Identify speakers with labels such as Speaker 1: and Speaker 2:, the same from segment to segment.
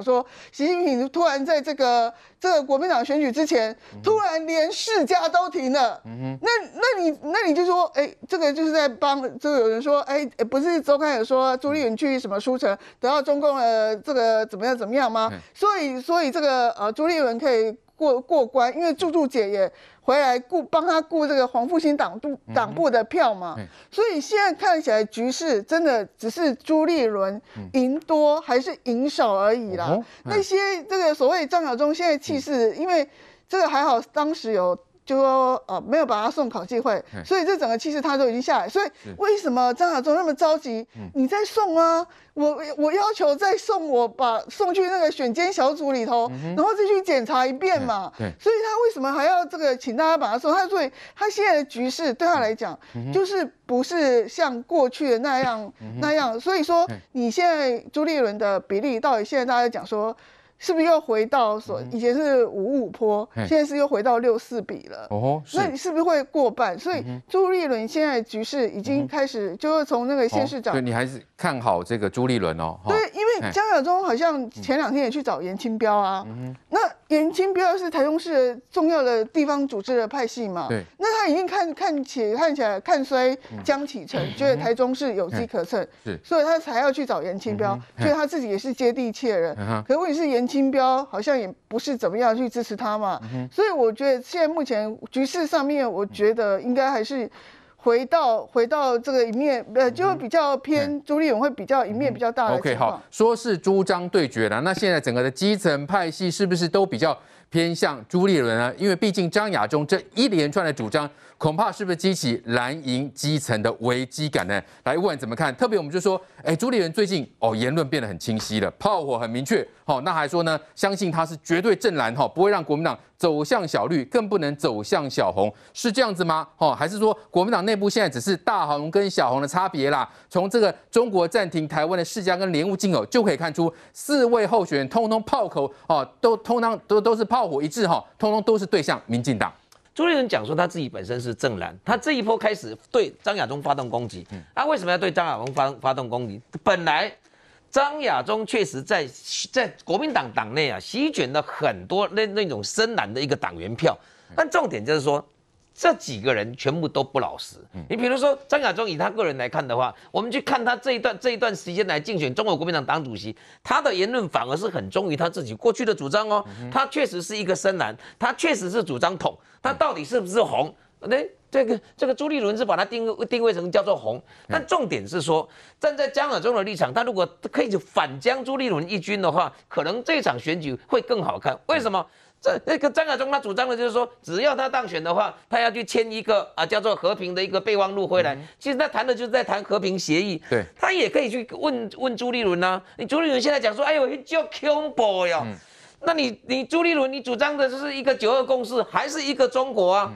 Speaker 1: 讲说，习近平突然在这个这个国民党选举之前，突然连世家都停了。嗯哼，那那你那你就说，哎、欸，这个就是在帮，就有人说，哎、欸，不是周刊有说朱立伦去什么书城得到中共的这个怎么样怎么样吗？所以所以这个呃朱立伦可以过过关，因为柱柱姐也。回来顾帮他顾这个黄复兴党部党部的票嘛，嗯、所以现在看起来局势真的只是朱立伦赢多还是赢少而已啦。嗯、那些这个所谓张晓忠现在气势，因为这个还好当时有。就说呃没有把他送考纪会，所以这整个气势他都已经下来。所以为什么张亚中那么着急？你再送啊！我我要求再送，我把送去那个选监小组里头，然后再去检查一遍嘛。所以他为什么还要这个请大家把他送？他所以他现在的局势对他来讲，就是不是像过去的那样那样。所以说你现在朱立伦的比例，到底现在大家讲说。是不是又回到所以前是五五坡，现在是又回到六四比了？哦，那你是不是会过半？所以朱立伦现在局势已经开始，就是从那个县市长，
Speaker 2: 对，你还是看好这个朱立伦哦？
Speaker 1: 对，因为江小忠好像前两天也去找严清标啊。那严清标是台中市的重要的地方组织的派系嘛？对，那他已经看看起看起来看衰江启臣，觉得台中市有机可乘，所以他才要去找严清标，所以他自己也是接地气的人。可是问题是颜。金标好像也不是怎么样去支持他嘛，嗯、所以我觉得现在目前局势上面，我觉得应该还是回到回到这个一面，呃，就会比较偏朱立勇会比较一面比较大的。
Speaker 2: OK，好，说是朱张对决了，那现在整个的基层派系是不是都比较偏向朱立伦呢？因为毕竟张亚中这一连串的主张。恐怕是不是激起蓝营基层的危机感呢？来问怎么看？特别我们就说，哎，朱立伦最近哦言论变得很清晰了，炮火很明确，好，那还说呢，相信他是绝对正蓝哈，不会让国民党走向小绿，更不能走向小红，是这样子吗？哦，还是说国民党内部现在只是大红跟小红的差别啦？从这个中国暂停台湾的世家跟莲雾进口就可以看出，四位候选人通通炮口哦，都通通都都是炮火一致哈，通通都是对向民进党。
Speaker 3: 朱立伦讲说他自己本身是正蓝，他这一波开始对张亚中发动攻击。他为什么要对张亚中发发动攻击？本来张亚中确实在在国民党党内啊，席卷了很多那那种深蓝的一个党员票，但重点就是说。这几个人全部都不老实。你比如说张亚中，以他个人来看的话，我们去看他这一段这一段时间来竞选中国国民党党主席，他的言论反而是很忠于他自己过去的主张哦。他确实是一个深蓝，他确实是主张统，他到底是不是红？那，这个这个朱立伦是把他定位定位成叫做红，但重点是说，站在张亚中的立场，他如果可以反将朱立伦一军的话，可能这场选举会更好看。为什么？这那个张亚中他主张的就是说，只要他当选的话，他要去签一个啊叫做和平的一个备忘录回来。其实他谈的就是在谈和平协议。对，他也可以去问问朱立伦呐、啊。你朱立伦现在讲说，哎呦，叫恐怖哟。那你你朱立伦，你主张的就是一个九二共识，还是一个中国啊？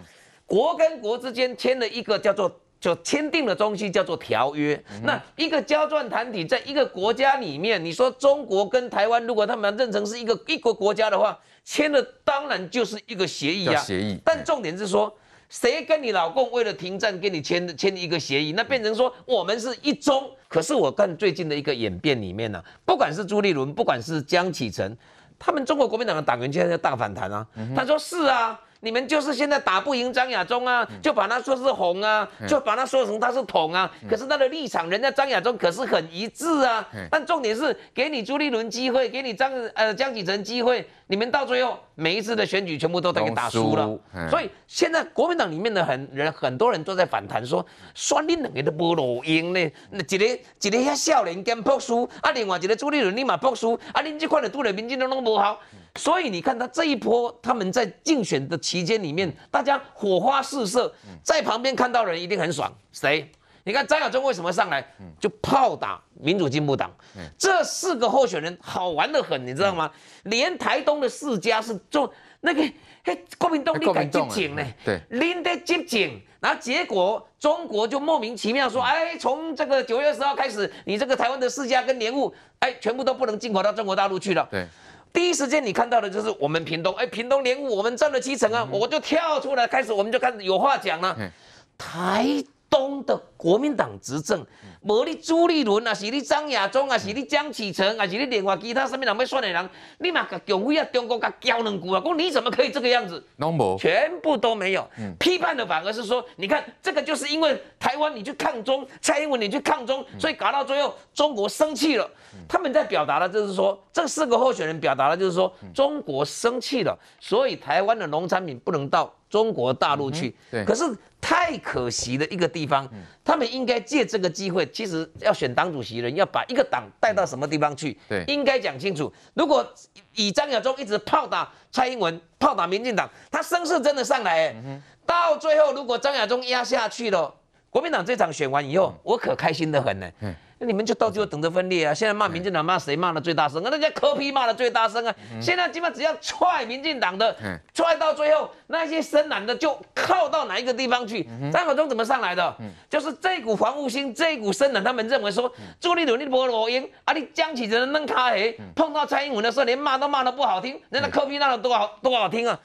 Speaker 3: 国跟国之间签了一个叫做就签订的东西叫做条约。那一个交战团体在一个国家里面，你说中国跟台湾，如果他们认成是一个一个国家的话。签的当然就是一个协议啊，协议。但重点是说，谁跟你老公为了停战跟你签签一个协议，那变成说我们是一中。可是我看最近的一个演变里面呢、啊，不管是朱立伦，不管是江启臣，他们中国国民党的党员现在在大反弹啊。他说是啊。你们就是现在打不赢张亚中啊，就把他说是红啊，就把他说成他是统啊。可是他的立场，人家张亚中可是很一致啊。但重点是给你朱立伦机会，给你张呃江启臣机会，你们到最后每一次的选举全部都等于打输了。所以现在国民党里面的很人很多人都在反弹说，说你两个都无路用呢。那一个一个遐少年兼博输，啊，另外一个朱立伦你嘛博输，啊，恁这块的都连民进党都不好。所以你看他这一波，他们在竞选的期间里面，大家火花四射，在旁边看到人一定很爽。谁？你看张亚中为什么上来就炮打民主进步党？这四个候选人好玩得很，你知道吗？连台东的世家是做那个嘿国民党你敢接警呢？对，拎得接警，然后结果中国就莫名其妙说，哎，从这个九月十号开始，你这个台湾的世家跟莲雾，哎，全部都不能进口到中国大陆去了。对。第一时间你看到的就是我们屏东，哎，屏东连雾我们占了七成啊，我就跳出来开始，我们就开始有话讲了。台东的国民党执政，无你朱立伦啊，是你张亚中啊，是你江启臣啊，是你另外其他什么人要选的人，你嘛甲啊，中国甲交两句啊，讲你怎么可以这个样子？全部都没有，批判的反而是说，你看这个就是因为台湾你去抗中，蔡英文你去抗中，所以搞到最后中国生气了。他们在表达的就是说，这四个候选人表达的就是说，中国生气了，所以台湾的农产品不能到中国大陆去。对，可是。太可惜的一个地方，他们应该借这个机会，其实要选党主席人，要把一个党带到什么地方去？对，应该讲清楚。如果以张亚中一直炮打蔡英文，炮打民进党，他声势真的上来，哎，到最后如果张亚中压下去了，国民党这场选完以后，我可开心的很呢。那你们就到最后等着分裂啊！现在骂民进党骂谁骂的最大声啊？人家柯批骂的最大声啊！现在基本上只要踹民进党的，踹到最后，那些深蓝的就靠到哪一个地方去？张亚中怎么上来的？就是这股防务心，这股深蓝，他们认为说朱立伦你不罗英啊，你江启臣弄卡黑，碰到蔡英文的时候连骂都骂的不好听，人家柯批骂的多好多好听啊！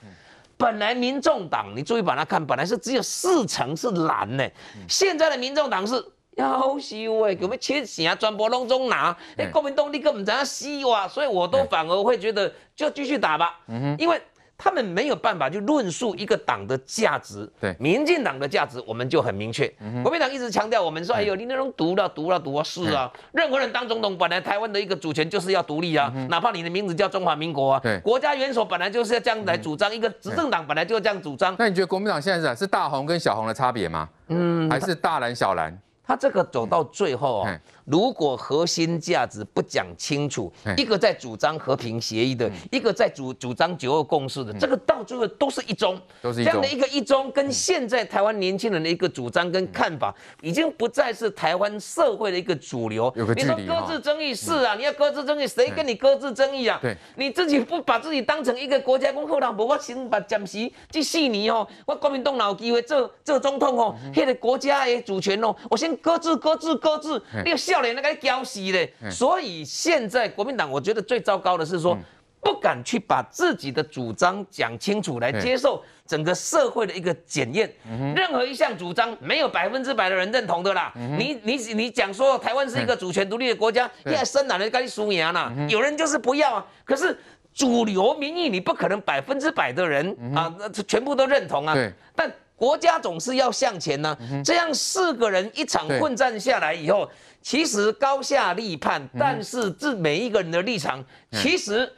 Speaker 3: 本来民众党你注意把它看，本来是只有四成是蓝呢，现在的民众党是。夭寿哎，有没有切线啊？全部拢总拿，哎，国民党你根本在那死哇，所以我都反而会觉得就继续打吧，嗯哼因为他们没有办法去论述一个党的价值。对，民进党的价值我们就很明确。国民党一直强调我们说，哎呦，你那种独了独了独啊，是啊，任何人当总统，本来台湾的一个主权就是要独立啊，哪怕你的名字叫中华民国啊，对，国家元首本来就是要这样来主张，一个执政党本来就要这样主张。
Speaker 2: 那你觉得国民党现在是是大红跟小红的差别吗？嗯，还是大蓝小蓝？
Speaker 3: 他这个走到最后啊。如果核心价值不讲清楚，一个在主张和平协议的，一个在主主张九二共识的，这个到最后都是一中，这样的一个一中，跟现在台湾年轻人的一个主张跟看法，已经不再是台湾社会的一个主流。你说搁置争议是啊，你要搁置争议，谁跟你搁置争议啊？对。你自己不把自己当成一个国家公后人，不我先把暂时这四年哦，我国民党哪有机会做做总统哦，那个国家的主权哦，我先搁置搁置搁置，你要笑。连那个交息嘞，所以现在国民党，我觉得最糟糕的是说，不敢去把自己的主张讲清楚，来接受整个社会的一个检验。任何一项主张没有百分之百的人认同的啦。你你你讲说台湾是一个主权独立的国家，现在深蓝的该输赢啦，有人就是不要啊。可是主流民意你不可能百分之百的人啊，全部都认同啊。但国家总是要向前呢。这样四个人一场混战下来以后。其实高下立判，但是这每一个人的立场，其实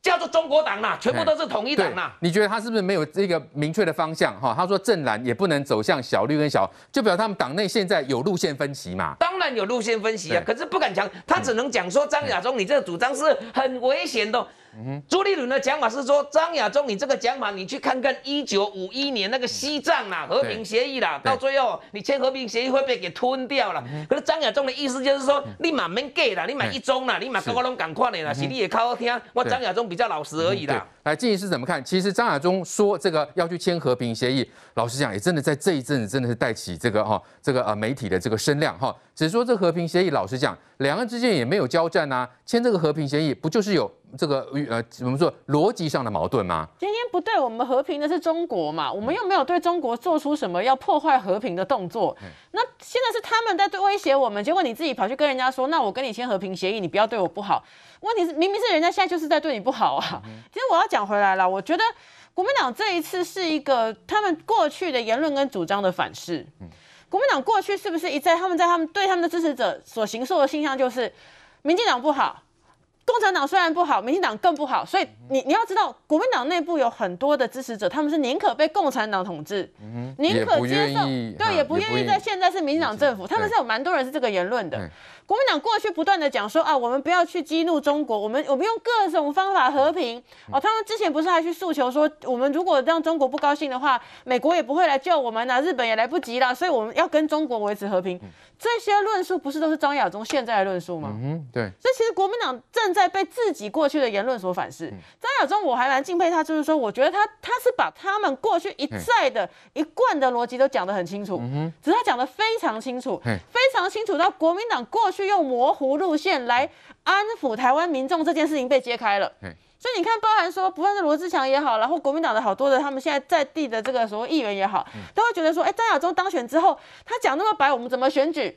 Speaker 3: 叫做中国党啦，全部都是统一党啦。
Speaker 2: 你觉得他是不是没有这个明确的方向？哈，他说正蓝也不能走向小绿跟小，就表示他们党内现在有路线分歧嘛？
Speaker 3: 当然有路线分歧啊，可是不敢讲，他只能讲说张亚中，你这个主张是很危险的。朱立伦的讲法是说，张亚中，你这个讲法，你去看看一九五一年那个西藏啦，和平协议啦，到最后你签和平协议会被给吞掉了。可是张亚中的意思就是说，你嘛免给啦，你买一中啦，你嘛跟我拢赶快的啦，是你也靠好听，我张亚中比较老实而已啦。
Speaker 2: 来，静仪是怎么看？其实张亚中说这个要去签和平协议，老实讲也真的在这一阵子真的是带起这个哈这个呃媒体的这个声量哈。只是说这和平协议，老实讲，两岸之间也没有交战呐、啊，签这个和平协议不就是有这个呃怎么说逻辑上的矛盾吗？
Speaker 4: 今天不对我们和平的是中国嘛，我们又没有对中国做出什么要破坏和平的动作，那现在是他们在对威胁我们，结果你自己跑去跟人家说，那我跟你签和平协议，你不要对我不好。问题是明明是人家现在就是在对你不好啊。其实我要讲回来了，我觉得国民党这一次是一个他们过去的言论跟主张的反噬。国民党过去是不是一再他们在他们对他们的支持者所行塑的形象就是，民进党不好，共产党虽然不好，民进党更不好，所以你你要知道，国民党内部有很多的支持者，他们是宁可被共产党统治，宁可接受，对，也不愿意在现在是民进党政府，他们是有蛮多人是这个言论的。国民党过去不断的讲说啊，我们不要去激怒中国，我们我们用各种方法和平哦。他们之前不是还去诉求说，我们如果让中国不高兴的话，美国也不会来救我们呐，日本也来不及了，所以我们要跟中国维持和平。这些论述不是都是张亚中现在的论述吗？嗯，对。所以其实国民党正在被自己过去的言论所反噬。张亚中我还蛮敬佩他，就是说，我觉得他他是把他们过去一再的一贯的逻辑都讲得很清楚，只是他讲得非常清楚，非常清楚到国民党过去。用模糊路线来安抚台湾民众，这件事情被揭开了。所以你看，包含说，不论是罗志祥也好，然后国民党的好多的他们现在在地的这个所谓议员也好，都会觉得说，哎，张亚中当选之后，他讲那么白，我们怎么选举？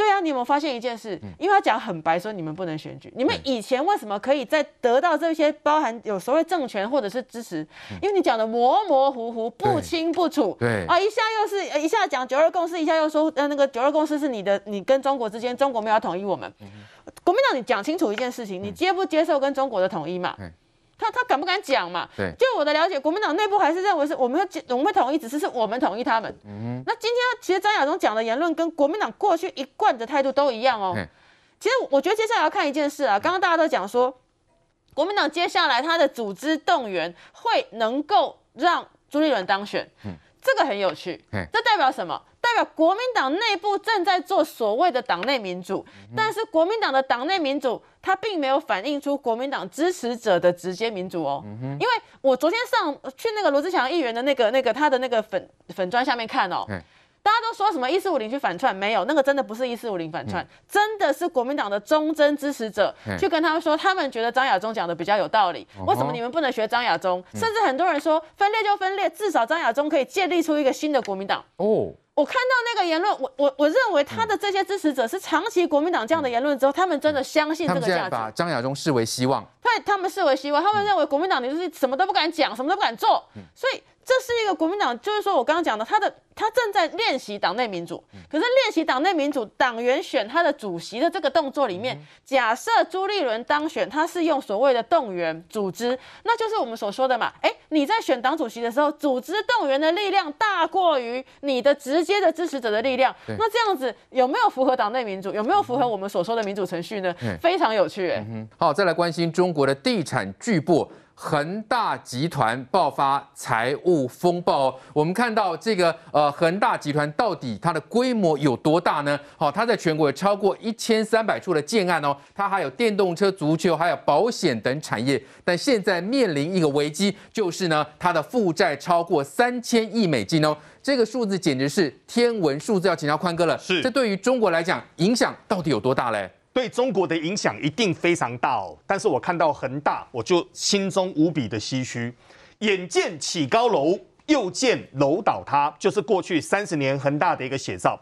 Speaker 4: 对啊，你有没有发现一件事？因为他讲很白，说你们不能选举。你们以前为什么可以在得到这些包含有所谓政权或者是支持？因为你讲的模模糊糊、不清不楚。对啊，一下又是一下讲九二共识，一下又说呃那个九二共识是你的，你跟中国之间，中国没有统一我们。国民党，你讲清楚一件事情，你接不接受跟中国的统一嘛？他他敢不敢讲嘛？对，就我的了解，国民党内部还是认为是我们会我们会统一，只是是我们统一他们。嗯，那今天其实张亚中讲的言论跟国民党过去一贯的态度都一样哦。其实我觉得接下来要看一件事啊，刚刚大家都讲说，国民党接下来他的组织动员会能够让朱立伦当选。嗯。这个很有趣，这代表什么？代表国民党内部正在做所谓的党内民主，但是国民党的党内民主，它并没有反映出国民党支持者的直接民主哦。因为我昨天上去那个罗志祥议员的那个那个他的那个粉粉砖下面看哦。大家都说什么一四五零去反串，没有，那个真的不是一四五零反串，嗯、真的是国民党的忠贞支持者去跟他们说，他们觉得张亚中讲的比较有道理。为什么你们不能学张亚中？甚至很多人说分裂就分裂，至少张亚中可以建立出一个新的国民党。哦。我看到那个言论，我我我认为他的这些支持者是长期国民党这样的言论之后，他们真的相信这个价值。把
Speaker 2: 张亚中视为希望。
Speaker 4: 对，他们视为希望，他们认为国民党你就是什么都不敢讲，什么都不敢做，所以。这是一个国民党，就是说我刚刚讲的，他的他正在练习党内民主。可是练习党内民主，党员选他的主席的这个动作里面，假设朱立伦当选，他是用所谓的动员组织，那就是我们所说的嘛。哎，你在选党主席的时候，组织动员的力量大过于你的直接的支持者的力量。那这样子有没有符合党内民主？有没有符合我们所说的民主程序呢？非常有趣。哎，
Speaker 2: 好，再来关心中国的地产巨擘。恒大集团爆发财务风暴，我们看到这个呃恒大集团到底它的规模有多大呢？好，它在全国有超过一千三百处的建案哦，它还有电动车、足球，还有保险等产业，但现在面临一个危机，就是呢它的负债超过三千亿美金哦，这个数字简直是天文数字，要请教宽哥了。是，这对于中国来讲影响到底有多大嘞？
Speaker 5: 对中国的影响一定非常大哦，但是我看到恒大，我就心中无比的唏嘘。眼见起高楼，又见楼倒塌，就是过去三十年恒大的一个写照。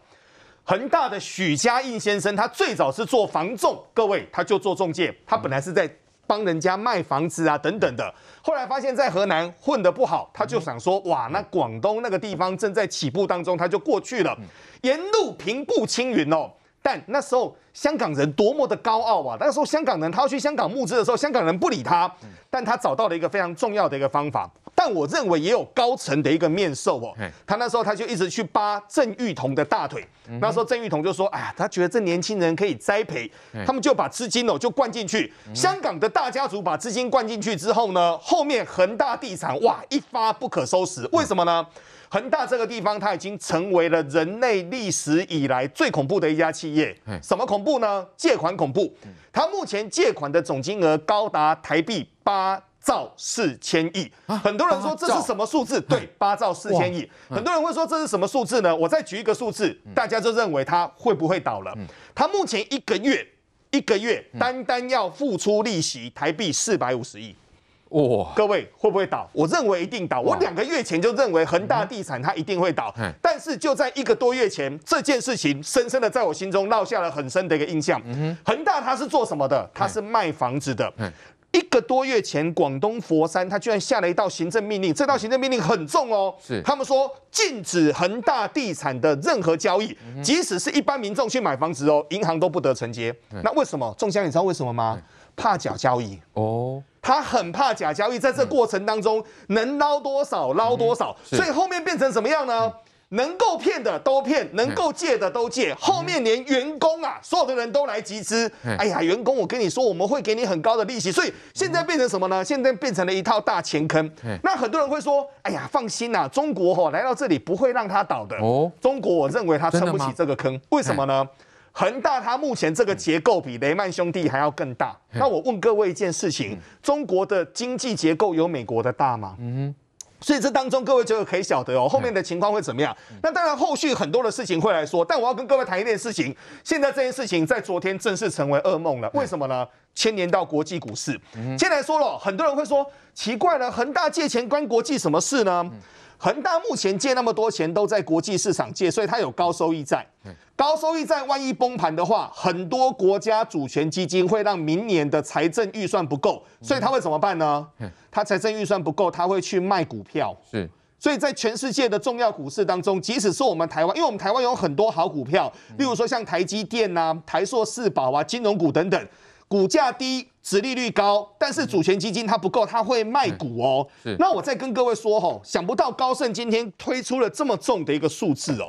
Speaker 5: 恒大的许家印先生，他最早是做房仲，各位，他就做中介，他本来是在帮人家卖房子啊等等的，后来发现，在河南混得不好，他就想说，哇，那广东那个地方正在起步当中，他就过去了，沿路平步青云哦。但那时候香港人多么的高傲啊！那时候香港人他要去香港募资的时候，香港人不理他，但他找到了一个非常重要的一个方法。但我认为也有高层的一个面授哦。他那时候他就一直去扒郑裕彤的大腿。那时候郑裕彤就说：“哎呀，他觉得这年轻人可以栽培。”他们就把资金哦就灌进去。香港的大家族把资金灌进去之后呢，后面恒大地产哇一发不可收拾。为什么呢？恒大这个地方，它已经成为了人类历史以来最恐怖的一家企业。什么恐怖呢？借款恐怖。它目前借款的总金额高达台币八兆四千亿。很多人说这是什么数字？对，八兆四千亿。很多人会说这是什么数字呢？我再举一个数字，大家就认为它会不会倒了？它目前一个月一个月单单要付出利息台币四百五十亿。哇，oh. 各位会不会倒？我认为一定倒。我两个月前就认为恒大地产它一定会倒，mm hmm. 但是就在一个多月前，这件事情深深的在我心中烙下了很深的一个印象。Mm hmm. 恒大它是做什么的？它是卖房子的。Mm hmm. 一个多月前，广东佛山它居然下了一道行政命令，这道行政命令很重哦。是，他们说禁止恒大地产的任何交易，mm hmm. 即使是一般民众去买房子哦，银行都不得承接。Mm hmm. 那为什么？仲襄，你知道为什么吗？Mm hmm. 怕假交易哦。Oh. 他很怕假交易，在这过程当中能捞多少捞多少，所以后面变成什么样呢？能够骗的都骗，能够借的都借，后面连员工啊，所有的人都来集资。哎呀，员工，我跟你说，我们会给你很高的利息，所以现在变成什么呢？现在变成了一套大钱坑。那很多人会说，哎呀，放心呐，中国吼来到这里不会让他倒的。哦，中国我认为他撑不起这个坑，为什么呢？恒大它目前这个结构比雷曼兄弟还要更大。那我问各位一件事情：中国的经济结构有美国的大吗？嗯哼，所以这当中各位就可以晓得哦，后面的情况会怎么样？那当然后续很多的事情会来说，但我要跟各位谈一件事情。现在这件事情在昨天正式成为噩梦了，为什么呢？牵连到国际股市。先来说了，很多人会说奇怪了，恒大借钱关国际什么事呢？恒大目前借那么多钱都在国际市场借，所以它有高收益债。高收益债万一崩盘的话，很多国家主权基金会让明年的财政预算不够，所以他会怎么办呢？他财政预算不够，他会去卖股票。
Speaker 2: 是，
Speaker 5: 所以在全世界的重要股市当中，即使是我们台湾，因为我们台湾有很多好股票，例如说像台积电呐、啊、台塑四宝啊、金融股等等，股价低、殖利率高，但是主权基金它不够，它会卖股哦。那我再跟各位说吼，想不到高盛今天推出了这么重的一个数字哦。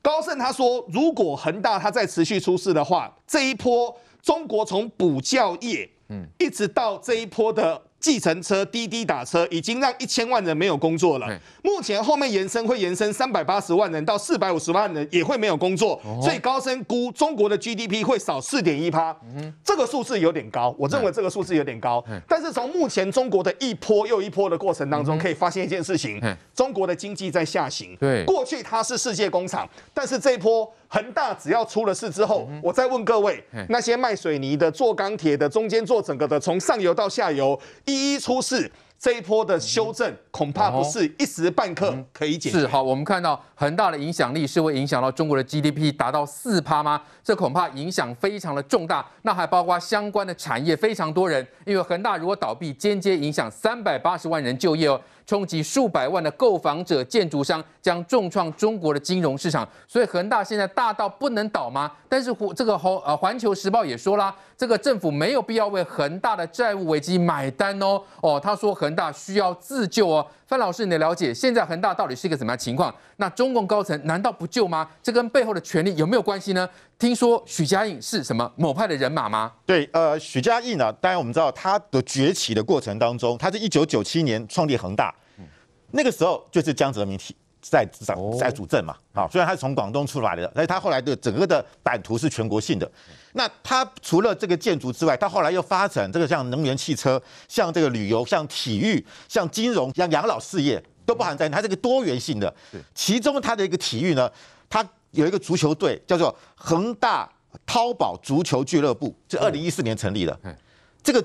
Speaker 5: 高盛他说，如果恒大它再持续出事的话，这一波中国从补教业，嗯，一直到这一波的。计程车、滴滴打车已经让一千万人没有工作了。目前后面延伸会延伸三百八十万人到四百五十万人也会没有工作，所以高盛估中国的 GDP 会少四点一趴。这个数字有点高，我认为这个数字有点高。但是从目前中国的一波又一波的过程当中，可以发现一件事情：中国的经济在下行。对，过去它是世界工厂，但是这一波。恒大只要出了事之后，我再问各位，那些卖水泥的、做钢铁的、中间做整个的，从上游到下游一一出事，这一波的修正恐怕不是一时半刻可以解决。
Speaker 2: 是好，我们看到恒大的影响力是会影响到中国的 GDP 达到四趴吗？这恐怕影响非常的重大。那还包括相关的产业，非常多人，因为恒大如果倒闭，间接影响三百八十万人就业哦。冲击数百万的购房者、建筑商，将重创中国的金融市场。所以恒大现在大到不能倒吗？但是这个环呃环球时报也说啦，这个政府没有必要为恒大的债务危机买单哦。哦，他说恒大需要自救哦。范老师，你的了解，现在恒大到底是一个怎么样情况？那中共高层难道不救吗？这跟背后的权力有没有关系呢？听说许家印是什么某派的人马吗？
Speaker 6: 对，呃，许家印呢？当然我们知道他的崛起的过程当中，他是一九九七年创立恒大，那个时候就是江泽民在在在主政嘛。好，虽然他是从广东出来的，但是他后来的整个的版图是全国性的。那他除了这个建筑之外，他后来又发展这个像能源汽车、像这个旅游、像体育、像金融、像养老事业。都包含在他这个多元性的，其中他的一个体育呢，它有一个足球队叫做恒大淘宝足球俱乐部，是二零一四年成立的。这个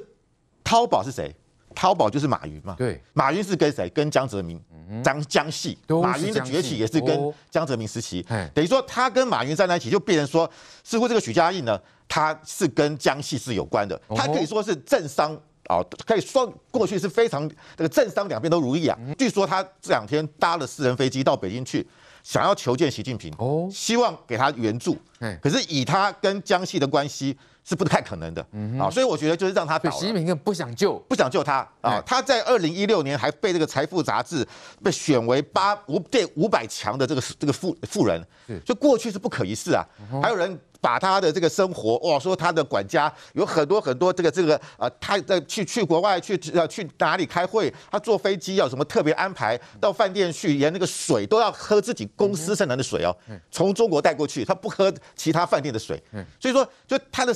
Speaker 6: 淘宝是谁？淘宝就是马云嘛。对，马云是跟谁？跟江泽民、江江系。马云的崛起也是跟江泽民时期。等于说他跟马云站在一起，就变成说，似乎这个许家印呢，他是跟江系是有关的。他可以说是政商。哦，可以说过去是非常这个政商两边都如意啊。据说他这两天搭了私人飞机到北京去，想要求见习近平，哦，希望给他援助。可是以他跟江西的关系是不太可能的啊，所以我觉得就是让他倒。习
Speaker 2: 近平更不想救，
Speaker 6: 不想救他啊。他在二零一六年还被这个财富杂志被选为八五对五百强的这个这个富富人，就过去是不可一世啊。还有人。把他的这个生活哇，说他的管家有很多很多这个这个啊，他在去去国外去要去哪里开会，他坐飞机要什么特别安排，到饭店去连那个水都要喝自己公司生产的水哦，从中国带过去，他不喝其他饭店的水，所以说就他的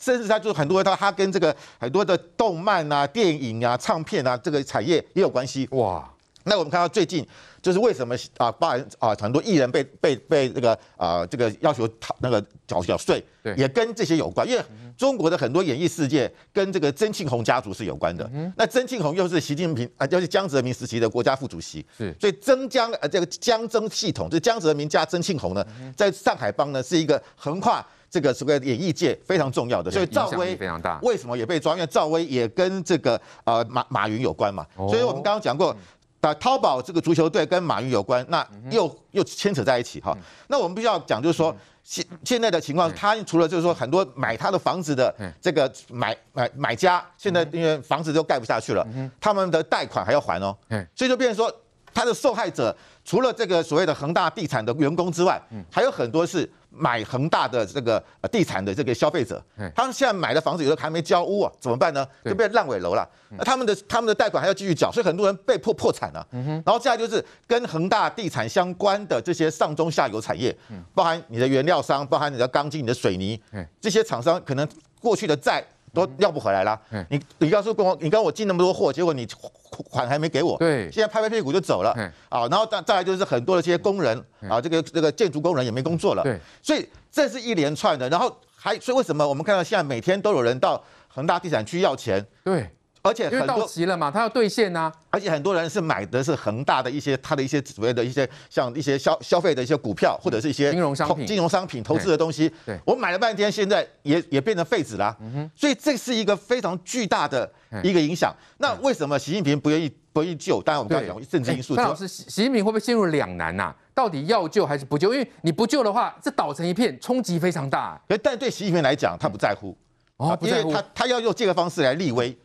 Speaker 6: 甚至他就很多他他跟这个很多的动漫啊、电影啊、唱片啊这个产业也有关系。哇。那我们看到最近就是为什么啊，包含啊很多艺人被被被这个啊这个要求讨那个缴缴税，也跟这些有关，因为中国的很多演艺世界跟这个曾庆红家族是有关的。那曾庆红又是习近平啊，又是江泽民时期的国家副主席，是，所以曾江呃这个江曾系统，就江泽民加曾庆红呢，在上海帮呢是一个横跨这个所谓演艺界非常重要的，所以赵薇非常大，为什么也被抓？因为赵薇也跟这个呃马马云有关嘛，所以我们刚刚讲过。那淘宝这个足球队跟马云有关，那又又牵扯在一起哈。那我们必须要讲，就是说现现在的情况，他除了就是说很多买他的房子的这个买买买家，现在因为房子都盖不下去了，他们的贷款还要还哦，所以就变成说他的受害者除了这个所谓的恒大地产的员工之外，还有很多是。买恒大的这个地产的这个消费者，他们现在买的房子有的还没交屋啊，怎么办呢？就变烂尾楼了。那他们的他们的贷款还要继续缴，所以很多人被迫破产了。然后接下来就是跟恒大地产相关的这些上中下游产业，包含你的原料商，包含你的钢筋、你的水泥，这些厂商可能过去的债都要不回来了。
Speaker 2: 嗯。
Speaker 6: 你你告诉跟我，你跟我进那么多货，结果你款还没给我，
Speaker 2: 对。
Speaker 6: 现在拍拍屁股就走了。
Speaker 2: 嗯，
Speaker 6: 啊，然后再再来就是很多的这些工人啊，这个这个建筑工人也没工作了，
Speaker 2: 对，
Speaker 6: 所以这是一连串的，然后还所以为什么我们看到现在每天都有人到恒大地产去要钱，
Speaker 2: 对，因为到
Speaker 6: 而且很多。
Speaker 2: 期了嘛，他要兑现啊呐。
Speaker 6: 而且很多人是买的是恒大的一些他的一些所谓的一些像一些消消费的一些股票，或者是一些
Speaker 2: 金融商品
Speaker 6: 金融商品投资的东西。
Speaker 2: 对
Speaker 6: 我买了半天，现在也也变成废纸啦。所以这是一个非常巨大的一个影响。那为什么习近平不愿意不愿意救？当然我们刚才讲政治因素。
Speaker 2: 老师，习习近平会不会陷入两难呐、到底要救还是不救？因为你不救的话，这倒成一片，冲击非常大。
Speaker 6: 可但对习近平来讲，他不在乎。
Speaker 2: 哦，不在乎
Speaker 6: 因为他他要用这个方式来立威，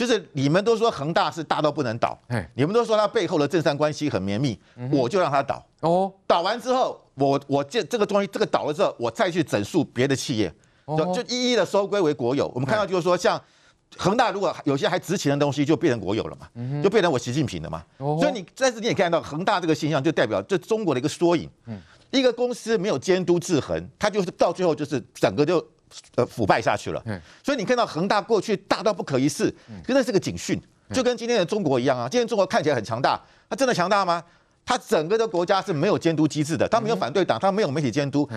Speaker 6: 就是你们都说恒大是大到不能倒
Speaker 2: 嘿，
Speaker 6: 你们都说它背后的政商关系很绵密，我就让它倒。
Speaker 2: 哦，
Speaker 6: 倒完之后，我我这这个东西这个倒了之后，我再去整肃别的企业，就
Speaker 2: 哦
Speaker 6: 就一一的收归为国有。我们看到就是说，像恒大如果有些还值钱的东西，就变成国有了嘛，就变成我习近平的嘛。
Speaker 2: 哦
Speaker 6: 所以你但是你也看到恒大这个现象，就代表这中国的一个缩影。一个公司没有监督制衡，它就是到最后就是整个就呃腐败下去了
Speaker 2: 嗯。
Speaker 6: 所以你看到恒大过去大到不可一世，可那是个警讯，就跟今天的中国一样啊。今天中国看起来很强大，它真的强大吗？它整个的国家是没有监督机制的，它没有反对党，它没有媒体监督，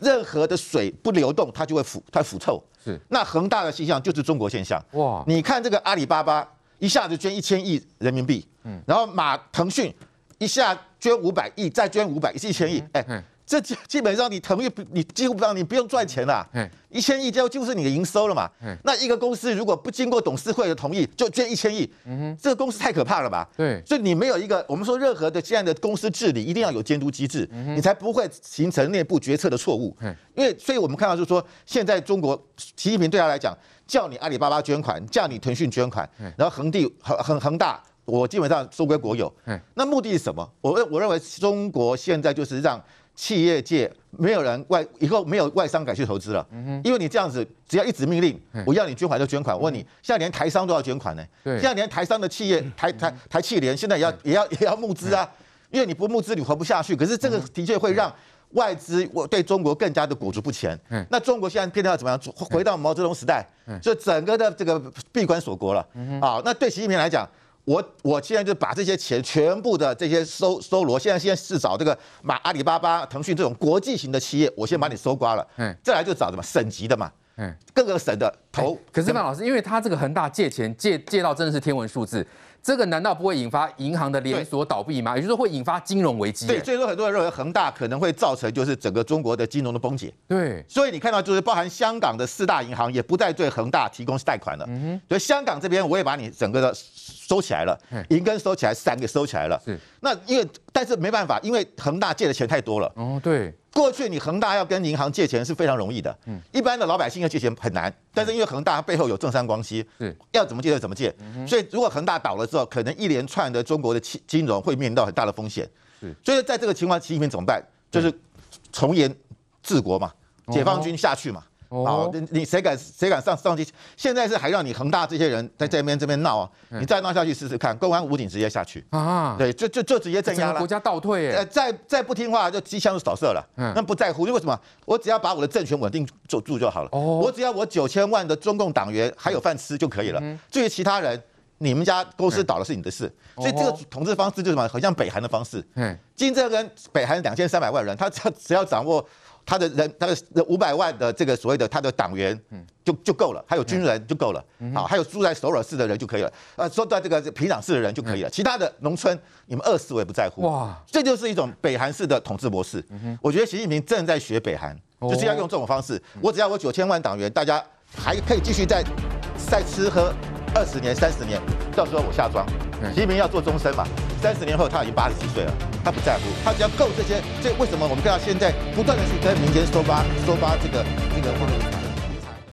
Speaker 6: 任何的水不流动，它就会腐，它腐臭。
Speaker 2: 是
Speaker 6: 那恒大的现象就是中国现象。
Speaker 2: 哇
Speaker 6: 你看这个阿里巴巴一下子捐一千亿人民币，嗯，然后马腾讯一下捐五百亿，再捐五百一千亿，哎、
Speaker 2: 嗯
Speaker 6: 这基基本上你腾讯不，你几乎不让你不用赚钱了
Speaker 2: 嗯，
Speaker 6: 一千亿就就是你的营收了嘛
Speaker 2: 嗯。
Speaker 6: 那一个公司如果不经过董事会的同意就捐一千亿，这个公司太可怕了吧？
Speaker 2: 对
Speaker 6: 所以你没有一个我们说任何的现在的公司治理一定要有监督机制，你才不会形成内部决策的错误
Speaker 2: 嗯。
Speaker 6: 因为所以我们看到就是说，现在中国习近平对他来讲，叫你阿里巴巴捐款，叫你腾讯捐款，然后恒地恒恒恒大。我基本上收归国有
Speaker 2: 嗯，
Speaker 6: 那目的是什么？我认我认为中国现在就是让企业界没有人外以后没有外商敢去投资了，因为你这样子只要一纸命令，我要你捐款就捐款。我问你，现在连台商都要捐款呢？
Speaker 2: 对
Speaker 6: 现在连台商的企业台台台企联现在也要也要也要募资啊，因为你不募资你活不下去。可是这个的确会让外资我对中国更加的裹足不前
Speaker 2: 嗯。
Speaker 6: 那中国现在变得要怎么样？回到毛泽东时代，就整个的这个闭关锁国了啊。那对习近平来讲。我我现在就把这些钱全部的这些收收罗，现在现在是找这个买阿里巴巴、腾讯这种国际型的企业，我先把你收刮了，
Speaker 2: 嗯
Speaker 6: 再来就找什么省级的嘛，
Speaker 2: 嗯
Speaker 6: 各个省的投。
Speaker 2: 可是范老师，因为他这个恒大借钱借借到真的是天文数字，这个难道不会引发银行的连锁倒闭吗？也就是说会引发金融危机。
Speaker 6: 对，所以说很多人认为恒大可能会造成就是整个中国的金融的崩解。
Speaker 2: 对，
Speaker 6: 所以你看到就是包含香港的四大银行也不再对恒大提供贷款了。嗯所以香港这边我也把你整个的收起来了，银根收起来，伞给收起来了。
Speaker 2: 是。
Speaker 6: 那因为但是没办法，因为恒大借的钱太多了。
Speaker 2: 哦，对，
Speaker 6: 过去你恒大要跟银行借钱是非常容易的，嗯一般的老百姓要借钱很难。但是因为恒大背后有政商关系，
Speaker 2: 是
Speaker 6: 要怎么借就怎么借。所以如果恒大倒了之后，可能一连串的中国的金金融会面临到很大的风险。
Speaker 2: 是
Speaker 6: 所以在这个情况，习近平怎么办？就是从严治国嘛，解放军下去嘛。
Speaker 2: 哦
Speaker 6: 好，你你谁敢谁敢上上去？现在是还让你恒大这些人在这边这边闹啊！你再闹下去试试看，公安武警直接下去，
Speaker 2: 啊，
Speaker 6: 对，就就就直接镇压了
Speaker 2: 国。家倒退
Speaker 6: 呃，
Speaker 2: 哎，
Speaker 6: 再再不听话就机枪就扫射了，
Speaker 2: 嗯
Speaker 6: 那不在乎，因为什么？我只要把我的政权稳定住住就好了。
Speaker 2: 哦
Speaker 6: 我只要我九千万的中共党员还有饭吃就可以了。至于其他人，你们家公司倒了是你的事。所以这个统治方式就是什么？很像北韩的方式。
Speaker 2: 嗯，
Speaker 6: 金正恩北韩两千三百万人，他只要只要掌握他的人，他的五百万的这个所谓的他的党员，就就够了，还有军人就够了，好，还有住在首尔市的人就可以了，呃，住在这个平壤市的人就可以了，其他的农村你们饿死我也不在乎。
Speaker 2: 哇，
Speaker 6: 这就是一种北韩式的统治模式。我觉得习近平正在学北韩，就是要用这种方式。我只要我九千万党员，大家还可以继续再再吃喝二十年、三十年，到时候我下庄。习近平要做终身嘛，三十年后他已经八十几岁了，他不在乎，他只要够这些。这为什么我们看到现在不断的去跟民间收发收发这个这个。